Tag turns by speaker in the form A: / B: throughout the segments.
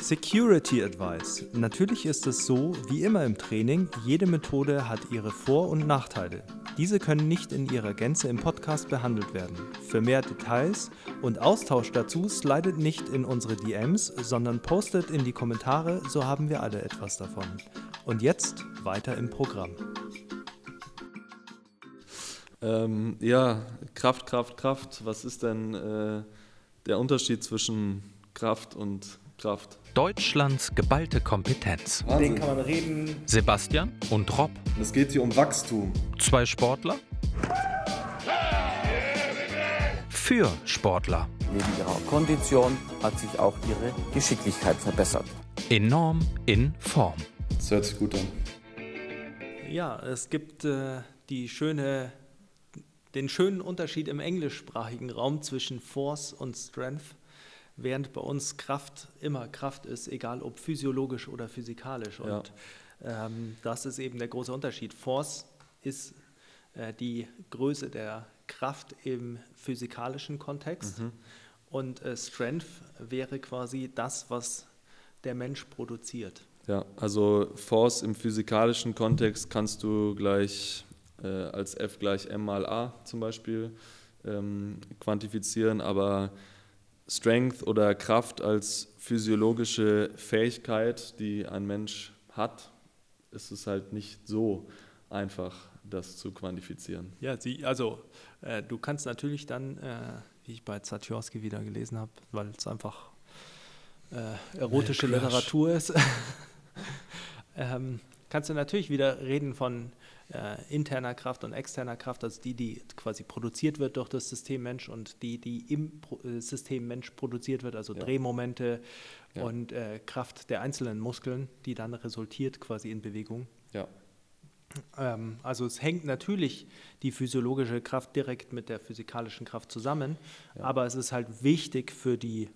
A: Security Advice. Natürlich ist es so, wie immer im Training, jede Methode hat ihre Vor- und Nachteile. Diese können nicht in ihrer Gänze im Podcast behandelt werden. Für mehr Details und Austausch dazu slidet nicht in unsere DMs, sondern postet in die Kommentare, so haben wir alle etwas davon. Und jetzt weiter im Programm.
B: Ähm, ja, Kraft, Kraft, Kraft. Was ist denn äh, der Unterschied zwischen Kraft und Kraft?
C: Deutschlands geballte Kompetenz.
B: Wahnsinn.
A: kann man reden.
C: Sebastian und Rob,
B: Es geht hier um Wachstum.
C: zwei Sportler. Für Sportler.
D: Neben ihrer Kondition hat sich auch ihre Geschicklichkeit verbessert.
C: Enorm in Form.
B: Das hört sich gut an.
A: Ja, es gibt äh, die schöne, den schönen Unterschied im englischsprachigen Raum zwischen Force und Strength, während bei uns Kraft immer Kraft ist, egal ob physiologisch oder physikalisch.
B: Ja.
A: Und ähm, das ist eben der große Unterschied. Force ist äh, die Größe der Kraft im physikalischen Kontext und äh, Strength wäre quasi das, was der Mensch produziert.
B: Ja, also Force im physikalischen Kontext kannst du gleich äh, als F gleich M mal A zum Beispiel ähm, quantifizieren, aber Strength oder Kraft als physiologische Fähigkeit, die ein Mensch hat, ist es halt nicht so einfach, das zu quantifizieren.
A: Ja, sie, also äh, du kannst natürlich dann, äh, wie ich bei Zatjorski wieder gelesen habe, weil es einfach äh, erotische
B: Crush.
A: Literatur ist, ähm, kannst du natürlich wieder reden von äh, interner Kraft und externer Kraft, also die, die quasi produziert wird durch das System Mensch und die, die im Pro äh, System Mensch produziert wird, also
B: Ja.
A: Drehmomente
B: Ja.
A: und äh, Kraft der einzelnen Muskeln, die dann resultiert quasi in Bewegung.
B: Ja,
A: Ähm, also es hängt natürlich die physiologische Kraft direkt mit der physikalischen Kraft zusammen,
B: Ja.
A: aber es ist halt wichtig für die,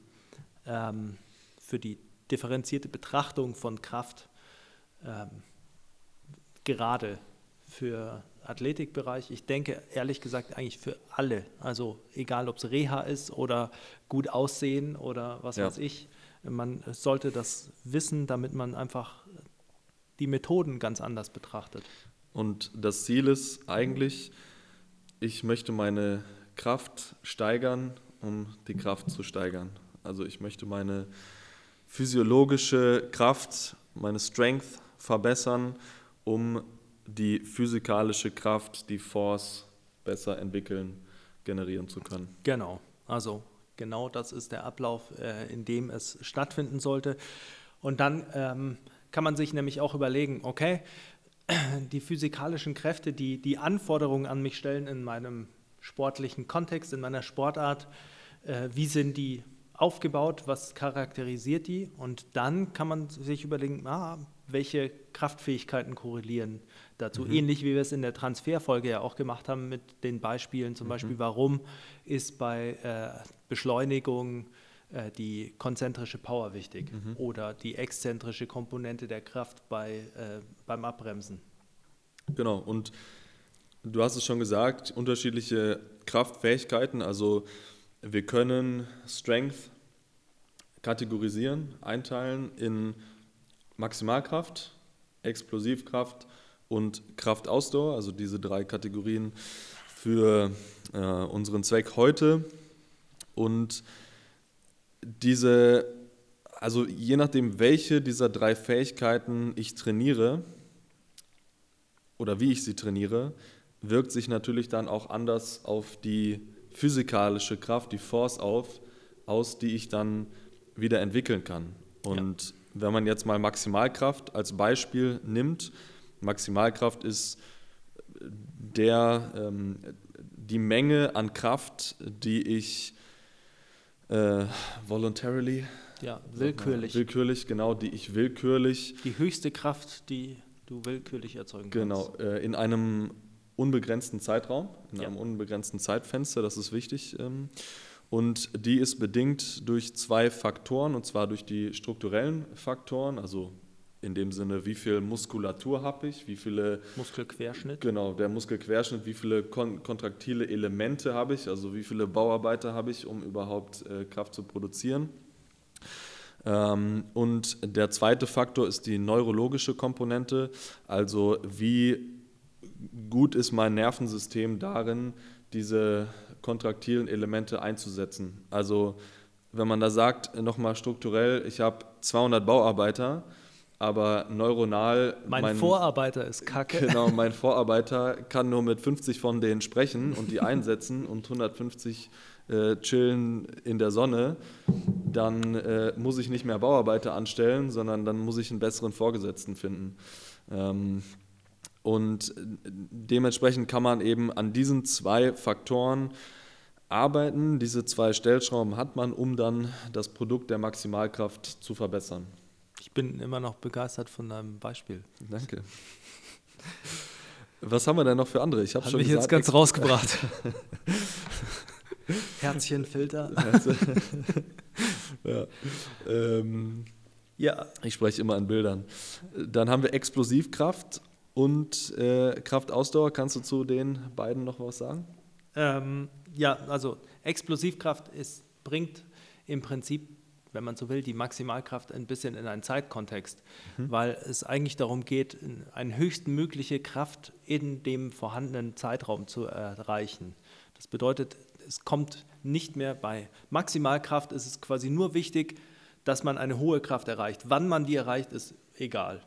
A: ähm, für die differenzierte Betrachtung von Kraft, ähm, gerade für Athletikbereich. Ich denke ehrlich gesagt eigentlich für alle, also egal ob es Reha ist oder gut aussehen oder was
B: Ja.
A: weiß ich. Man sollte das wissen, damit man einfach die Methoden ganz anders betrachtet.
B: Und das Ziel ist eigentlich, ich möchte meine Kraft steigern, um die Kraft zu steigern. Also ich möchte meine physiologische Kraft, meine Strength verbessern, um die physikalische Kraft, die Force besser entwickeln, generieren zu können.
A: Genau, also genau das ist der Ablauf, äh, in dem es stattfinden sollte. Und dann ähm, kann man sich nämlich auch überlegen, okay, die physikalischen Kräfte, die die Anforderungen an mich stellen in meinem sportlichen Kontext, in meiner Sportart, äh, wie sind die aufgebaut, was charakterisiert die? Und dann kann man sich überlegen, ah, welche Kraftfähigkeiten korrelieren dazu. Ähnlich wie wir es in der Transferfolge ja auch gemacht haben mit den Beispielen, zum Beispiel, warum ist bei äh, Beschleunigung äh, die konzentrische Power wichtig oder die exzentrische Komponente der Kraft bei, äh, beim Abbremsen.
B: Genau, und du hast es schon gesagt, unterschiedliche Kraftfähigkeiten. Also wir können Strength kategorisieren, einteilen in Maximalkraft, Explosivkraft und Kraftausdauer, also diese drei Kategorien für äh, unseren Zweck heute. Und diese, also je nachdem, welche dieser drei Fähigkeiten ich trainiere, oder wie ich sie trainiere, wirkt sich natürlich dann auch anders auf die physikalische Kraft, die Force auf, aus, die ich dann wieder entwickeln kann. Und wenn man jetzt mal Maximalkraft als Beispiel nimmt, Maximalkraft ist der, ähm, die Menge an Kraft, die ich äh, voluntarily,
A: Ja, willkürlich.
B: willkürlich, genau, die ich willkürlich
A: Die höchste Kraft, die du willkürlich erzeugen
B: Genau,
A: kannst.
B: äh, in einem unbegrenzten Zeitraum, in
A: Ja.
B: einem unbegrenzten Zeitfenster, das ist wichtig. Ähm, und die ist bedingt durch zwei Faktoren, und zwar durch die strukturellen Faktoren, also in dem Sinne, wie viel Muskulatur habe ich, wie viele,
A: Muskelquerschnitt.
B: genau, der Muskelquerschnitt, wie viele kon kontraktile Elemente habe ich, also wie viele Bauarbeiter habe ich, um überhaupt äh, Kraft zu produzieren. Ähm, und der zweite Faktor ist die neurologische Komponente, also wie gut ist mein Nervensystem darin, diese kontraktilen Elemente einzusetzen. Also wenn man da sagt, nochmal strukturell, ich habe 200 Bauarbeiter, aber neuronal.
A: Mein, mein, Vorarbeiter ist kacke.
B: Genau, mein Vorarbeiter kann nur mit 50 von denen sprechen und die einsetzen und 150 äh, chillen in der Sonne. Dann äh, muss ich nicht mehr Bauarbeiter anstellen, sondern dann muss ich einen besseren Vorgesetzten finden. Ähm, und dementsprechend kann man eben an diesen zwei Faktoren arbeiten. Diese zwei Stellschrauben hat man, um dann das Produkt der Maximalkraft zu verbessern.
A: Ich bin immer noch begeistert von deinem Beispiel.
B: Danke. Was haben wir denn noch für andere?
A: Ich habe schon mich gesagt, jetzt ganz rausgebracht. Herzchenfilter.
B: ja. Ähm, ja. Ich spreche immer an Bildern. Dann haben wir Explosivkraft und äh, Kraftausdauer, kannst du zu den beiden noch was sagen?
A: Ähm, ja, also Explosivkraft ist, bringt im Prinzip, wenn man so will, die Maximalkraft ein bisschen in einen Zeitkontext, mhm. weil es eigentlich darum geht, eine höchstmögliche Kraft in dem vorhandenen Zeitraum zu erreichen. Das bedeutet, es kommt nicht mehr bei Maximalkraft, ist es quasi nur wichtig, dass man eine hohe Kraft erreicht. Wann man die erreicht, ist egal.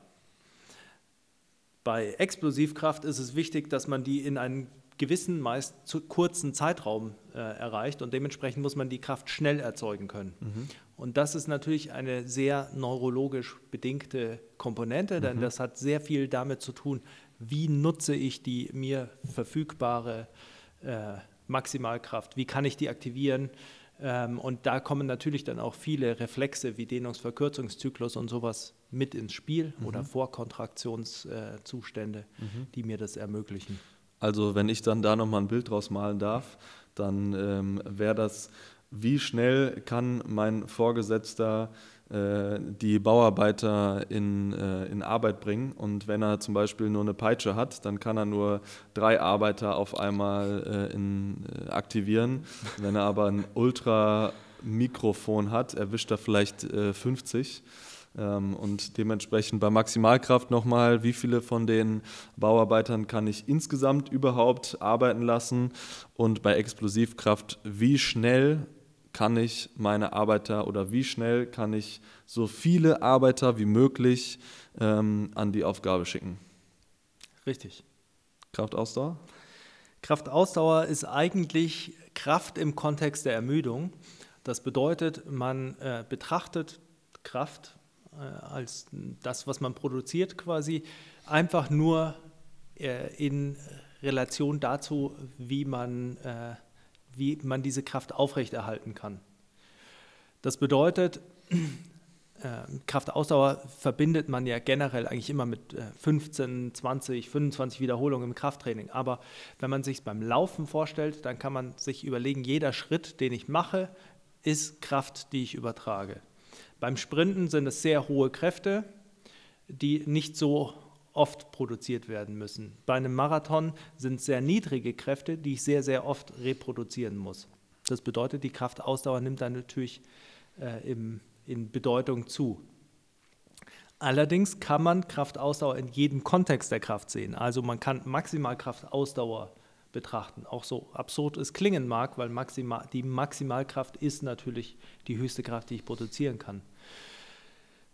A: Bei Explosivkraft ist es wichtig, dass man die in einem gewissen, meist zu kurzen Zeitraum äh, erreicht und dementsprechend muss man die Kraft schnell erzeugen können. Mhm. Und das ist natürlich eine sehr neurologisch bedingte Komponente, denn mhm. das hat sehr viel damit zu tun, wie nutze ich die mir verfügbare äh, Maximalkraft, wie kann ich die aktivieren, ähm, und da kommen natürlich dann auch viele Reflexe wie Dehnungsverkürzungszyklus und sowas mit ins Spiel mhm. oder Vorkontraktionszustände, mhm. die mir das ermöglichen.
B: Also wenn ich dann da nochmal ein Bild draus malen darf, dann ähm, wäre das, wie schnell kann mein Vorgesetzter äh, die Bauarbeiter in, äh, in Arbeit bringen. Und wenn er zum Beispiel nur eine Peitsche hat, dann kann er nur drei Arbeiter auf einmal äh, in, aktivieren. Wenn er aber ein Ultra-Mikrofon hat, erwischt er vielleicht 50. Ähm, und dementsprechend bei Maximalkraft nochmal, wie viele von den Bauarbeitern kann ich insgesamt überhaupt arbeiten lassen? Und bei Explosivkraft, wie schnell kann ich meine Arbeiter oder wie schnell kann ich so viele Arbeiter wie möglich ähm, an die Aufgabe schicken.
A: Richtig.
B: Kraftausdauer?
A: Kraftausdauer ist eigentlich Kraft im Kontext der Ermüdung. Das bedeutet, man äh, betrachtet Kraft als das, was man produziert, quasi einfach nur äh, in Relation dazu, wie man äh, wie man diese Kraft aufrechterhalten kann. Das bedeutet, äh, Kraftausdauer verbindet man ja generell eigentlich immer mit 15, 20, 25 Wiederholungen im Krafttraining. Aber wenn man sich beim Laufen vorstellt, dann kann man sich überlegen, jeder Schritt, den ich mache, ist Kraft, die ich übertrage. Beim Sprinten sind es sehr hohe Kräfte, die nicht so oft produziert werden müssen. Bei einem Marathon sind es sehr niedrige Kräfte, die ich sehr, sehr oft reproduzieren muss. Das bedeutet, die Kraftausdauer nimmt dann natürlich äh, im, in Bedeutung zu. Allerdings kann man Kraftausdauer in jedem Kontext der Kraft sehen. Also man kann Maximalkraftausdauer betrachten. Auch so absurd es klingen mag, weil Maxima, die Maximalkraft ist natürlich die höchste Kraft, die ich produzieren kann.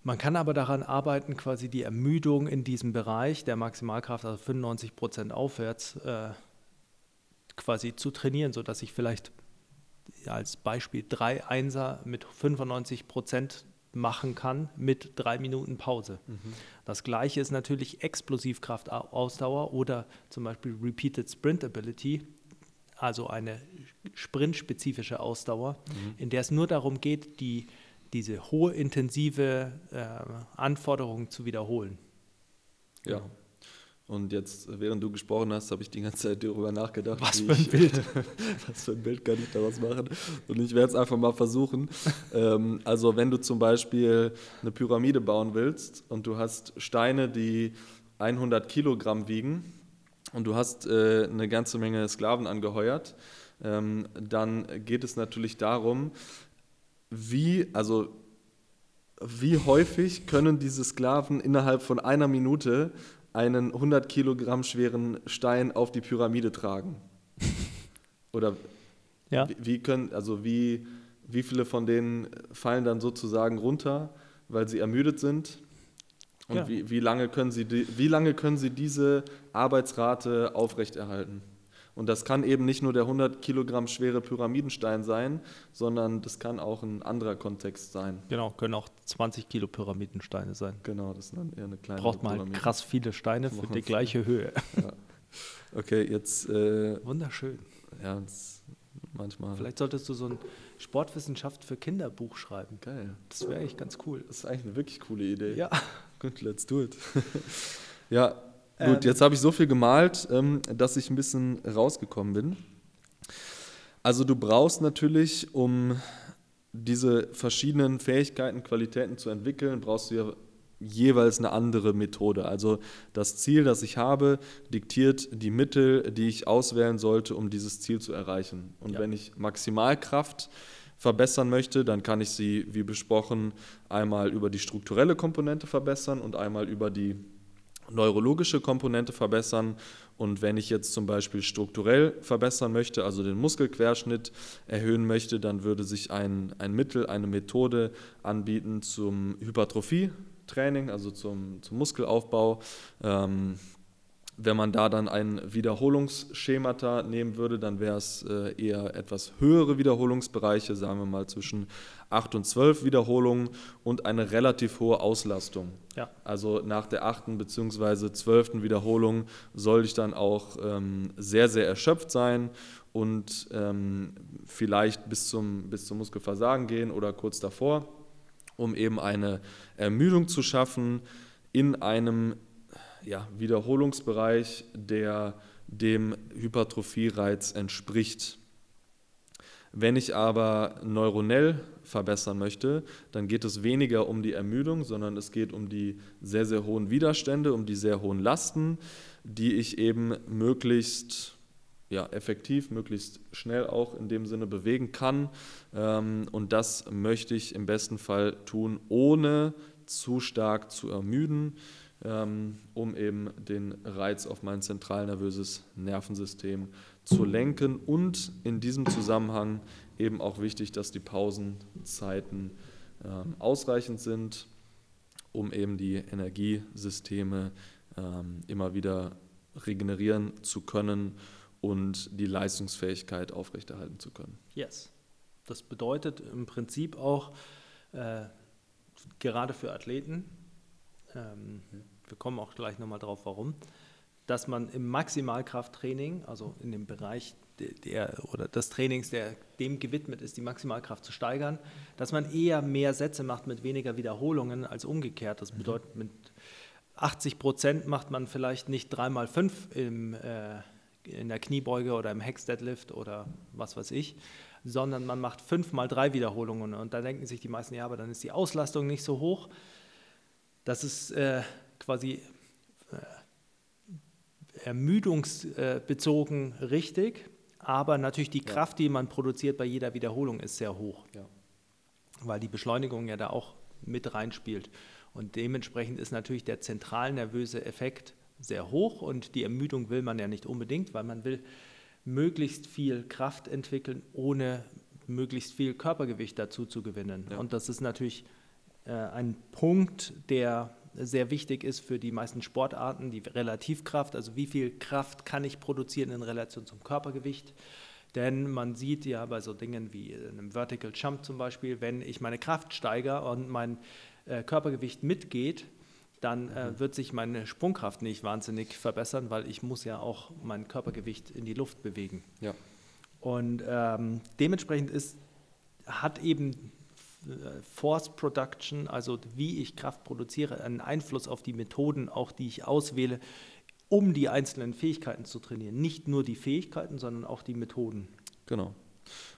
A: Man kann aber daran arbeiten, quasi die Ermüdung in diesem Bereich der Maximalkraft, also 95 Prozent aufwärts, äh, quasi zu trainieren, sodass ich vielleicht als Beispiel drei Einser mit 95 Prozent machen kann mit drei Minuten Pause. Mhm. Das gleiche ist natürlich Explosivkraftausdauer oder zum Beispiel Repeated Sprint Ability, also eine sprintspezifische Ausdauer, mhm. in der es nur darum geht, die diese hohe intensive äh, Anforderung zu wiederholen.
B: Ja. Genau. Und jetzt, während du gesprochen hast, habe ich die ganze Zeit darüber nachgedacht.
A: Was für ein ich, Bild.
B: was für ein Bild kann ich daraus machen? Und ich werde es einfach mal versuchen. ähm, also wenn du zum Beispiel eine Pyramide bauen willst und du hast Steine, die 100 Kilogramm wiegen und du hast äh, eine ganze Menge Sklaven angeheuert, ähm, dann geht es natürlich darum, wie, also wie häufig können diese Sklaven innerhalb von einer Minute einen 100 Kilogramm schweren Stein auf die Pyramide tragen? Oder
A: Ja.
B: wie, wie können, also wie, wie viele von denen fallen dann sozusagen runter, weil sie ermüdet sind? Und
A: Ja.
B: wie, wie, lange können sie die, wie lange können sie diese Arbeitsrate aufrechterhalten? Und das kann eben nicht nur der 100 Kilogramm schwere Pyramidenstein sein, sondern das kann auch ein anderer Kontext sein.
A: Genau, können auch 20 Kilo Pyramidensteine sein.
B: Genau, das ist dann eher eine kleine
A: Braucht man halt krass viele Steine für die gleiche Höhe.
B: Okay, jetzt, äh,
A: Wunderschön.
B: ja, das, manchmal.
A: Vielleicht solltest du so ein Sportwissenschaft für Kinderbuch schreiben.
B: Geil.
A: Das wäre echt ganz cool.
B: Das ist eigentlich eine wirklich coole Idee.
A: Ja.
B: Gut, let's do it. ja,
A: Ähm.
B: gut, jetzt habe ich so viel gemalt, ähm, dass ich ein bisschen rausgekommen bin. Also du brauchst natürlich, um diese verschiedenen Fähigkeiten, Qualitäten zu entwickeln, brauchst du ja jeweils eine andere Methode. Also das Ziel, das ich habe, diktiert die Mittel, die ich auswählen sollte, um dieses Ziel zu erreichen. Und
A: Ja.
B: wenn ich Maximalkraft verbessern möchte, dann kann ich sie, wie besprochen, einmal über die strukturelle Komponente verbessern und einmal über die neurologische Komponente verbessern. Und wenn ich jetzt zum Beispiel strukturell verbessern möchte, also den Muskelquerschnitt erhöhen möchte, dann würde sich ein, ein Mittel, eine Methode anbieten zum Hypertrophie-Training, also zum, zum Muskelaufbau. Ähm, wenn man da dann ein Wiederholungsschemata nehmen würde, dann wäre es äh, eher etwas höhere Wiederholungsbereiche, sagen wir mal zwischen 8 und 12 Wiederholungen und eine relativ hohe Auslastung.
A: Ja.
B: Also nach der achten bzw. zwölften Wiederholung soll ich dann auch ähm, sehr, sehr erschöpft sein und ähm, vielleicht bis zum, bis zum Muskelversagen gehen oder kurz davor, um eben eine Ermüdung zu schaffen in einem ja, Wiederholungsbereich, der dem Hypertrophie-Reiz entspricht. Wenn ich aber neuronell verbessern möchte, dann geht es weniger um die Ermüdung, sondern es geht um die sehr, sehr hohen Widerstände, um die sehr hohen Lasten, die ich eben möglichst ja, effektiv, möglichst schnell auch in dem Sinne bewegen kann. Ähm, und das möchte ich im besten Fall tun, ohne zu stark zu ermüden, um eben den Reiz auf mein zentralnervöses Nervensystem zu lenken. Und in diesem Zusammenhang eben auch wichtig, dass die Pausenzeiten ähm, ausreichend sind, um eben die Energiesysteme ähm, immer wieder regenerieren zu können und die Leistungsfähigkeit aufrechterhalten zu können.
A: Yes. Das bedeutet im Prinzip auch, äh, gerade für Athleten, ähm, wir kommen auch gleich nochmal drauf, warum, dass man im Maximalkrafttraining, also in dem Bereich der, der oder des Trainings, der dem gewidmet ist, die Maximalkraft zu steigern, dass man eher mehr Sätze macht mit weniger Wiederholungen als umgekehrt. Das bedeutet, mit 80 Prozent macht man vielleicht nicht 3 mal 5 im, äh, in der Kniebeuge oder im Hex-Deadlift oder was weiß ich, sondern man macht 5 mal 3 Wiederholungen. Und da denken sich die meisten, ja, aber dann ist die Auslastung nicht so hoch. Das ist äh, quasi äh, ermüdungsbezogen richtig, aber natürlich die Kraft, die man produziert bei jeder Wiederholung, ist sehr hoch,
B: Ja.
A: weil die Beschleunigung ja da auch mit reinspielt. Und dementsprechend ist natürlich der zentralnervöse Effekt sehr hoch und die Ermüdung will man ja nicht unbedingt, weil man will möglichst viel Kraft entwickeln, ohne möglichst viel Körpergewicht dazu zu gewinnen.
B: Ja.
A: Und das ist natürlich äh, ein Punkt, der sehr wichtig ist für die meisten Sportarten, die Relativkraft, also wie viel Kraft kann ich produzieren in Relation zum Körpergewicht. Denn man sieht ja bei so Dingen wie einem Vertical Jump zum Beispiel, wenn ich meine Kraft steigere und mein äh, Körpergewicht mitgeht, dann äh, wird sich meine Sprungkraft nicht wahnsinnig verbessern, weil ich muss ja auch mein Körpergewicht in die Luft bewegen.
B: Ja.
A: Und ähm, dementsprechend ist, hat eben äh, Force Production, also wie ich Kraft produziere, einen Einfluss auf die Methoden, auch die ich auswähle, um die einzelnen Fähigkeiten zu trainieren. Nicht nur die Fähigkeiten, sondern auch die Methoden.
B: Genau.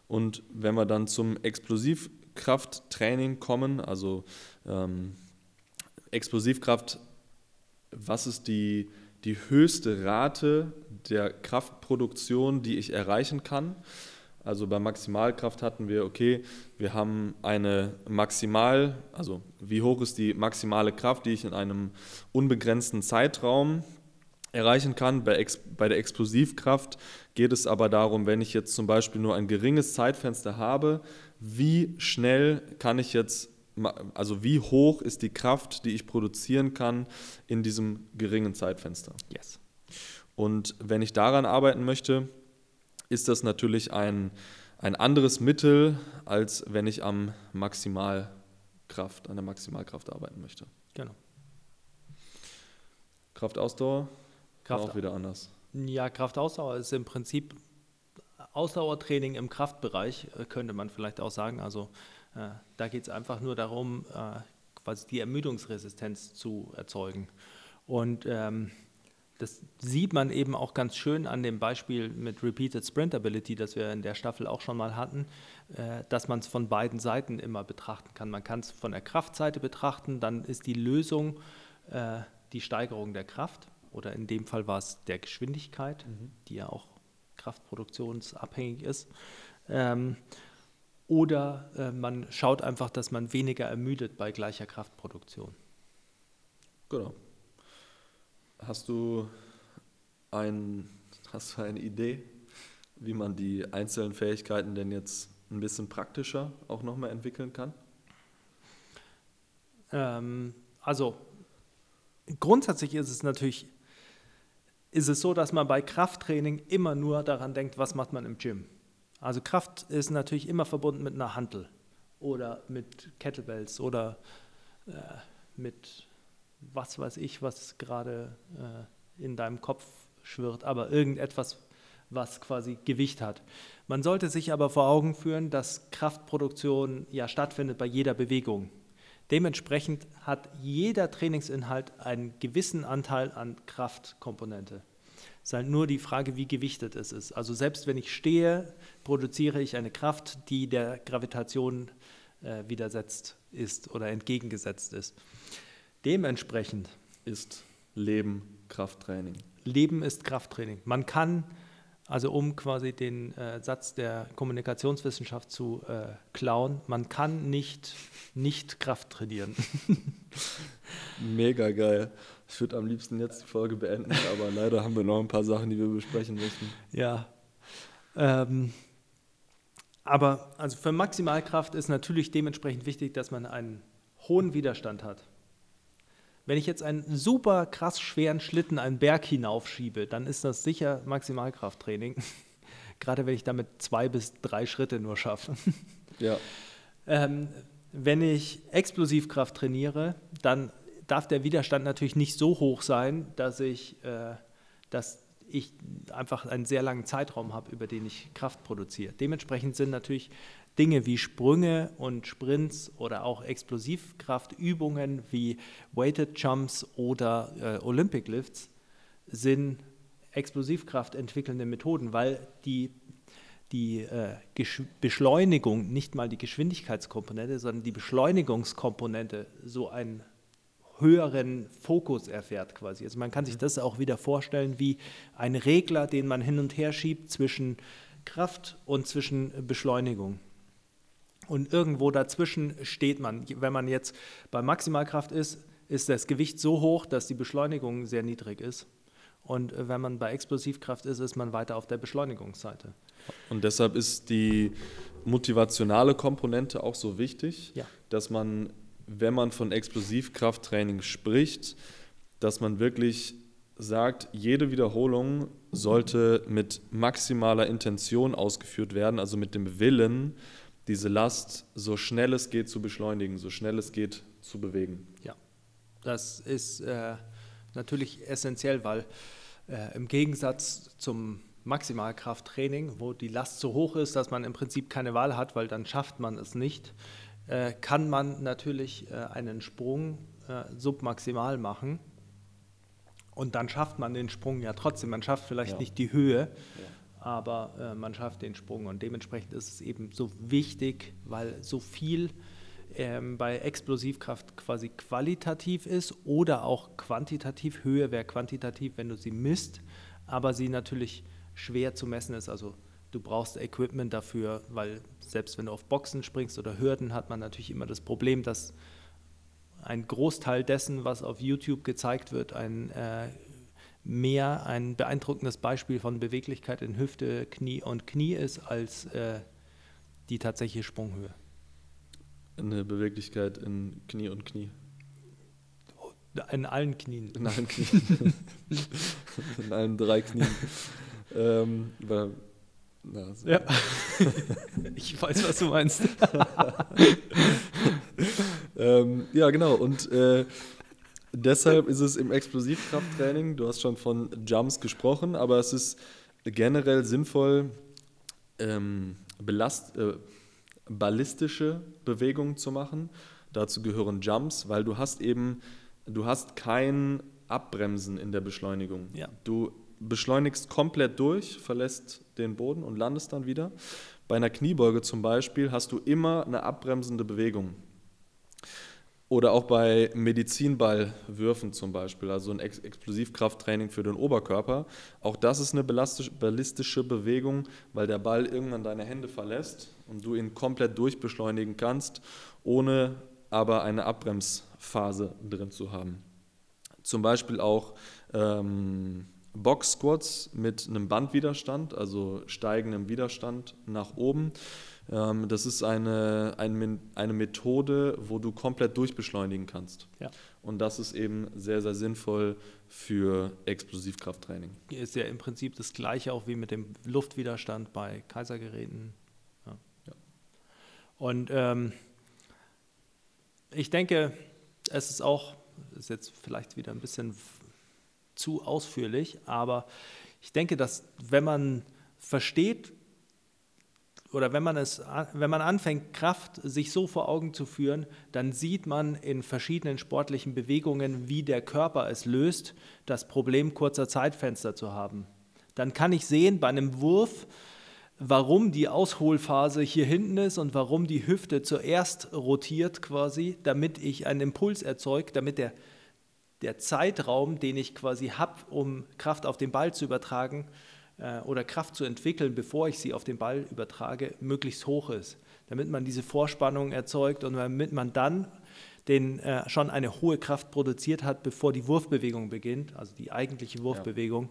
B: Und wenn wir dann zum Explosivkrafttraining kommen, also ähm, Explosivkraft, was ist die, die höchste Rate der Kraftproduktion, die ich erreichen kann? Also bei Maximalkraft hatten wir, okay, wir haben eine Maximal, also wie hoch ist die maximale Kraft, die ich in einem unbegrenzten Zeitraum erreichen kann. Bei, Ex bei der Explosivkraft geht es aber darum, wenn ich jetzt zum Beispiel nur ein geringes Zeitfenster habe, wie schnell kann ich jetzt, also wie hoch ist die Kraft, die ich produzieren kann in diesem geringen Zeitfenster.
A: Yes.
B: Und wenn ich daran arbeiten möchte, ist das natürlich ein, ein anderes Mittel, als wenn ich am Maximalkraft, an der Maximalkraft arbeiten möchte.
A: Genau.
B: Kraftausdauer
A: Kraft,
B: auch wieder anders.
A: Ja, Kraftausdauer ist im Prinzip Ausdauertraining im Kraftbereich, äh, könnte man vielleicht auch sagen. Also äh, da geht es einfach nur darum, äh, quasi die Ermüdungsresistenz zu erzeugen. Und ähm, das sieht man eben auch ganz schön an dem Beispiel mit Repeated Sprint Ability, das wir in der Staffel auch schon mal hatten, äh, dass man es von beiden Seiten immer betrachten kann. Man kann es von der Kraftseite betrachten, dann ist die Lösung äh, die Steigerung der Kraft oder in dem Fall war es der Geschwindigkeit, mhm. die ja auch kraftproduktionsabhängig ist. Ähm, oder äh, man schaut einfach, dass man weniger ermüdet bei gleicher Kraftproduktion.
B: Genau. Hast du, ein, hast du eine Idee, wie man die einzelnen Fähigkeiten denn jetzt ein bisschen praktischer auch nochmal entwickeln kann?
A: Ähm, also grundsätzlich ist es natürlich ist es so, dass man bei Krafttraining immer nur daran denkt, was macht man im Gym. Also Kraft ist natürlich immer verbunden mit einer Hantel oder mit Kettlebells oder äh, mit was weiß ich, was gerade äh, in deinem Kopf schwirrt, aber irgendetwas, was quasi Gewicht hat. Man sollte sich aber vor Augen führen, dass Kraftproduktion ja stattfindet bei jeder Bewegung. Dementsprechend hat jeder Trainingsinhalt einen gewissen Anteil an Kraftkomponente. Es ist halt nur die Frage, wie gewichtet es ist. Also selbst wenn ich stehe, produziere ich eine Kraft, die der Gravitation äh, widersetzt ist oder entgegengesetzt ist. Dementsprechend
B: ist Leben Krafttraining.
A: Leben ist Krafttraining. Man kann, also um quasi den äh, Satz der Kommunikationswissenschaft zu äh, klauen, man kann nicht nicht Kraft trainieren.
B: Mega geil. Ich würde am liebsten jetzt die Folge beenden, aber leider haben wir noch ein paar Sachen, die wir besprechen müssen.
A: Ja. Ähm, aber also für Maximalkraft ist natürlich dementsprechend wichtig, dass man einen hohen Widerstand hat. Wenn ich jetzt einen super krass schweren Schlitten einen Berg hinaufschiebe, dann ist das sicher Maximalkrafttraining. Gerade wenn ich damit zwei bis drei Schritte nur schaffe.
B: Ja.
A: Ähm, wenn ich Explosivkraft trainiere, dann darf der Widerstand natürlich nicht so hoch sein, dass ich, äh, dass ich einfach einen sehr langen Zeitraum habe, über den ich Kraft produziere. Dementsprechend sind natürlich Dinge wie Sprünge und Sprints oder auch Explosivkraftübungen wie Weighted Jumps oder äh, Olympic Lifts sind Explosivkraft entwickelnde Methoden, weil die, die äh, Beschleunigung, nicht mal die Geschwindigkeitskomponente, sondern die Beschleunigungskomponente so einen höheren Fokus erfährt quasi. Also man kann sich das auch wieder vorstellen wie ein Regler, den man hin und her schiebt zwischen Kraft und zwischen Beschleunigung. Und irgendwo dazwischen steht man. Wenn man jetzt bei Maximalkraft ist, ist das Gewicht so hoch, dass die Beschleunigung sehr niedrig ist. Und wenn man bei Explosivkraft ist, ist man weiter auf der Beschleunigungsseite.
B: Und deshalb ist die motivationale Komponente auch so wichtig,
A: ja.
B: dass man, wenn man von Explosivkrafttraining spricht, dass man wirklich sagt, jede Wiederholung sollte mit maximaler Intention ausgeführt werden, also mit dem Willen, diese Last so schnell es geht zu beschleunigen, so schnell es geht zu bewegen.
A: Ja, das ist äh, natürlich essentiell, weil äh, im Gegensatz zum Maximalkrafttraining, wo die Last so hoch ist, dass man im Prinzip keine Wahl hat, weil dann schafft man es nicht, äh, kann man natürlich äh, einen Sprung äh, submaximal machen. Und dann schafft man den Sprung ja trotzdem. Man schafft vielleicht ja. nicht die Höhe, ja aber äh, man schafft den Sprung. Und dementsprechend ist es eben so wichtig, weil so viel ähm, bei Explosivkraft quasi qualitativ ist oder auch quantitativ. Höhe wäre quantitativ, wenn du sie misst, aber sie natürlich schwer zu messen ist. Also Du brauchst Equipment dafür, weil selbst wenn du auf Boxen springst oder Hürden, hat man natürlich immer das Problem, dass ein Großteil dessen, was auf YouTube gezeigt wird, ein äh, mehr ein beeindruckendes Beispiel von Beweglichkeit in Hüfte, Knie und Knie ist als äh, die tatsächliche Sprunghöhe.
B: Eine Beweglichkeit in Knie und Knie.
A: In allen Knien.
B: In allen Knien. in allen drei Knien. ähm, weil, na, so.
A: Ja. ich weiß, was du meinst.
B: ähm, ja, genau. Und äh, deshalb ist es im Explosivkrafttraining, du hast schon von Jumps gesprochen, aber es ist generell sinnvoll, ähm, belast, äh, ballistische Bewegungen zu machen. Dazu gehören Jumps, weil du hast eben, du hast kein Abbremsen in der Beschleunigung.
A: Ja.
B: Du beschleunigst komplett durch, verlässt den Boden und landest dann wieder. Bei einer Kniebeuge zum Beispiel hast du immer eine abbremsende Bewegung. Oder auch bei Medizinballwürfen zum Beispiel, also ein Ex Explosivkrafttraining für den Oberkörper. Auch das ist eine ballistische Bewegung, weil der Ball irgendwann deine Hände verlässt und du ihn komplett durchbeschleunigen kannst, ohne aber eine Abbremsphase drin zu haben. Zum Beispiel auch ähm, Box Squats mit einem Bandwiderstand, also steigendem Widerstand nach oben. Ähm, das ist eine, eine, eine Methode, wo du komplett durchbeschleunigen kannst.
A: Ja.
B: Und das ist eben sehr, sehr sinnvoll für Explosivkrafttraining.
A: Ist ja im Prinzip das gleiche auch wie mit dem Luftwiderstand bei Kaisergeräten. Ja.
B: Ja.
A: Und ähm, ich denke, es ist auch, ist jetzt vielleicht wieder ein bisschen zu ausführlich, aber ich denke, dass wenn man versteht oder wenn man es, wenn man anfängt, Kraft sich so vor Augen zu führen, dann sieht man in verschiedenen sportlichen Bewegungen, wie der Körper es löst, das Problem kurzer Zeitfenster zu haben. Dann kann ich sehen bei einem Wurf, warum die Ausholphase hier hinten ist und warum die Hüfte zuerst rotiert quasi, damit ich einen Impuls erzeuge, damit der der Zeitraum, den ich quasi habe, um Kraft auf den Ball zu übertragen oder Kraft zu entwickeln, bevor ich sie auf den Ball übertrage, möglichst hoch ist. Damit man diese Vorspannung erzeugt und damit man dann den, äh, schon eine hohe Kraft produziert hat, bevor die Wurfbewegung beginnt, also die eigentliche Wurfbewegung. Ja.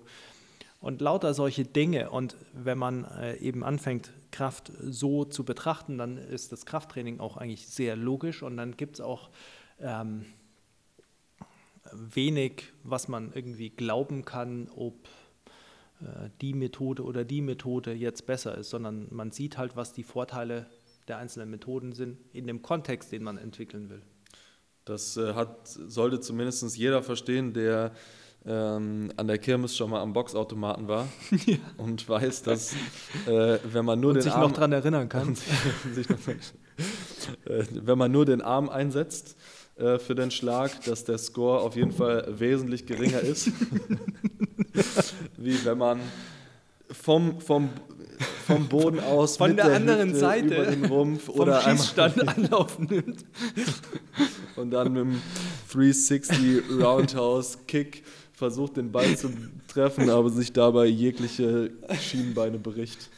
A: Und lauter solche Dinge. Und wenn man äh, eben anfängt, Kraft so zu betrachten, dann ist das Krafttraining auch eigentlich sehr logisch und dann gibt es auch ähm, wenig, was man irgendwie glauben kann, ob äh, die Methode oder die Methode jetzt besser ist, sondern man sieht halt, was die Vorteile der einzelnen Methoden sind in dem Kontext, den man entwickeln will.
B: Das äh, hat, sollte zumindest jeder verstehen, der ähm, an der Kirmes schon mal am Boxautomaten war ja. und weiß, dass äh, wenn man nur
A: und
B: den
A: sich
B: Arm
A: noch daran erinnern kann,
B: sich, noch, äh, wenn man nur den Arm einsetzt, äh, für den Schlag, dass der Score auf jeden Fall wesentlich geringer ist, wie wenn man vom, vom, vom Boden aus
A: von der, der, anderen
B: Hüfte
A: Seite
B: über den Rumpf
A: vom
B: oder
A: Schießstand Anlauf nimmt
B: und dann mit dem 360 Roundhouse Kick versucht den Ball zu treffen, aber sich dabei jegliche Schienenbeine bricht.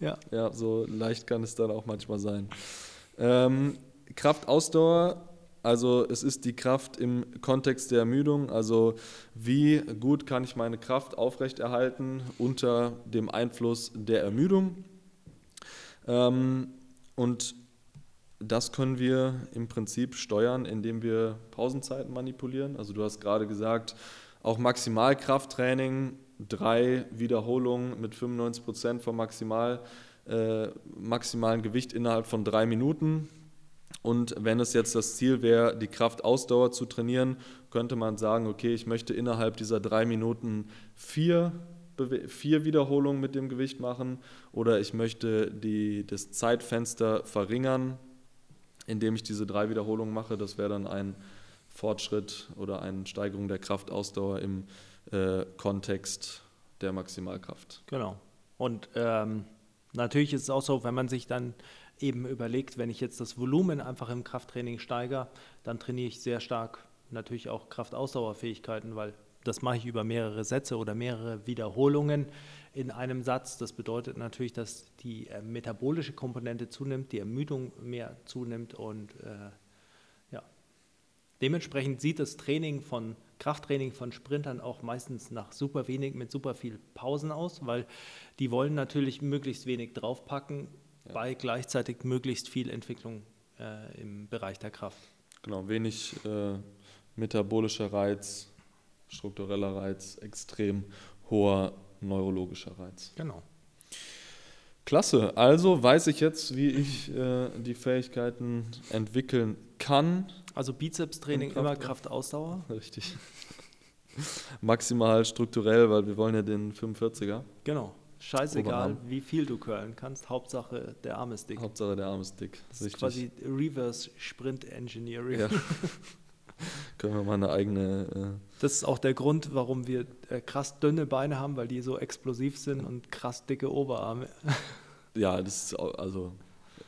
A: Ja.
B: Ja, so leicht kann es dann auch manchmal sein. Ähm, Kraftausdauer also es ist die Kraft im Kontext der Ermüdung, also wie gut kann ich meine Kraft aufrechterhalten unter dem Einfluss der Ermüdung. Ähm, und das können wir im Prinzip steuern, indem wir Pausenzeiten manipulieren. Also du hast gerade gesagt, auch Maximalkrafttraining, drei Wiederholungen mit 95 Prozent vom Maximal, äh, maximalen Gewicht innerhalb von drei Minuten und wenn es jetzt das Ziel wäre, die Kraftausdauer zu trainieren, könnte man sagen, okay, ich möchte innerhalb dieser drei Minuten vier, vier Wiederholungen mit dem Gewicht machen oder ich möchte die, das Zeitfenster verringern, indem ich diese drei Wiederholungen mache. Das wäre dann ein Fortschritt oder eine Steigerung der Kraftausdauer im äh, Kontext der Maximalkraft.
A: Genau. Und ähm, natürlich ist es auch so, wenn man sich dann eben überlegt, wenn ich jetzt das Volumen einfach im Krafttraining steigere, dann trainiere ich sehr stark natürlich auch Kraftausdauerfähigkeiten, weil das mache ich über mehrere Sätze oder mehrere Wiederholungen in einem Satz. Das bedeutet natürlich, dass die äh, metabolische Komponente zunimmt, die Ermüdung mehr zunimmt und äh, ja. Dementsprechend sieht das Training von Krafttraining von Sprintern auch meistens nach super wenig mit super viel Pausen aus, weil die wollen natürlich möglichst wenig draufpacken, ja. bei gleichzeitig möglichst viel Entwicklung äh, im Bereich der Kraft.
B: Genau, wenig äh, metabolischer Reiz, struktureller Reiz, extrem hoher neurologischer Reiz.
A: Genau.
B: Klasse, also weiß ich jetzt, wie ich äh, die Fähigkeiten entwickeln kann.
A: Also Bizepstraining immer Kraftausdauer.
B: Richtig. Maximal strukturell, weil wir wollen ja den 45er.
A: Genau. Scheißegal, Oberarm. wie viel du curlen kannst. Hauptsache der Arm ist dick.
B: Hauptsache der Arm ist dick.
A: Das, ist quasi Reverse Sprint Engineering. Ja.
B: Können wir mal eine eigene.
A: Äh das ist auch der Grund, warum wir äh, krass dünne Beine haben, weil die so explosiv sind und krass dicke Oberarme.
B: ja, das ist auch, also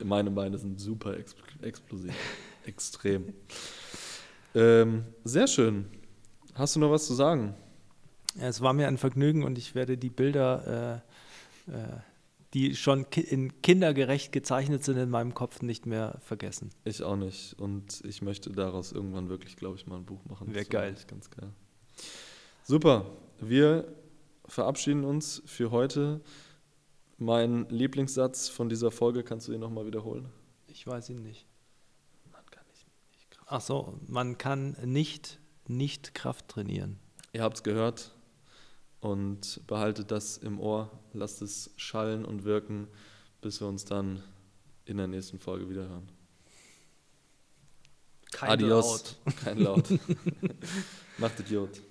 B: meine Beine sind super ex explosiv. Extrem. ähm, sehr schön. Hast du noch was zu sagen?
A: Ja, es war mir ein Vergnügen und ich werde die Bilder, äh, die schon ki in kindergerecht gezeichnet sind, in meinem Kopf nicht mehr vergessen.
B: Ich auch nicht. Und ich möchte daraus irgendwann wirklich, glaube ich, mal ein Buch machen.
A: Wäre geil.
B: Ganz geil. Super. Wir verabschieden uns für heute. Mein Lieblingssatz von dieser Folge, kannst du ihn nochmal wiederholen?
A: Ich weiß ihn nicht. Man kann nicht, nicht Kraft Ach so, man kann nicht, nicht Kraft trainieren.
B: Ihr habt es gehört und behaltet das im Ohr, lasst es schallen und wirken, bis wir uns dann in der nächsten Folge wieder hören.
A: Kein Adios.
B: Laut. Kein Laut. Macht Idiot.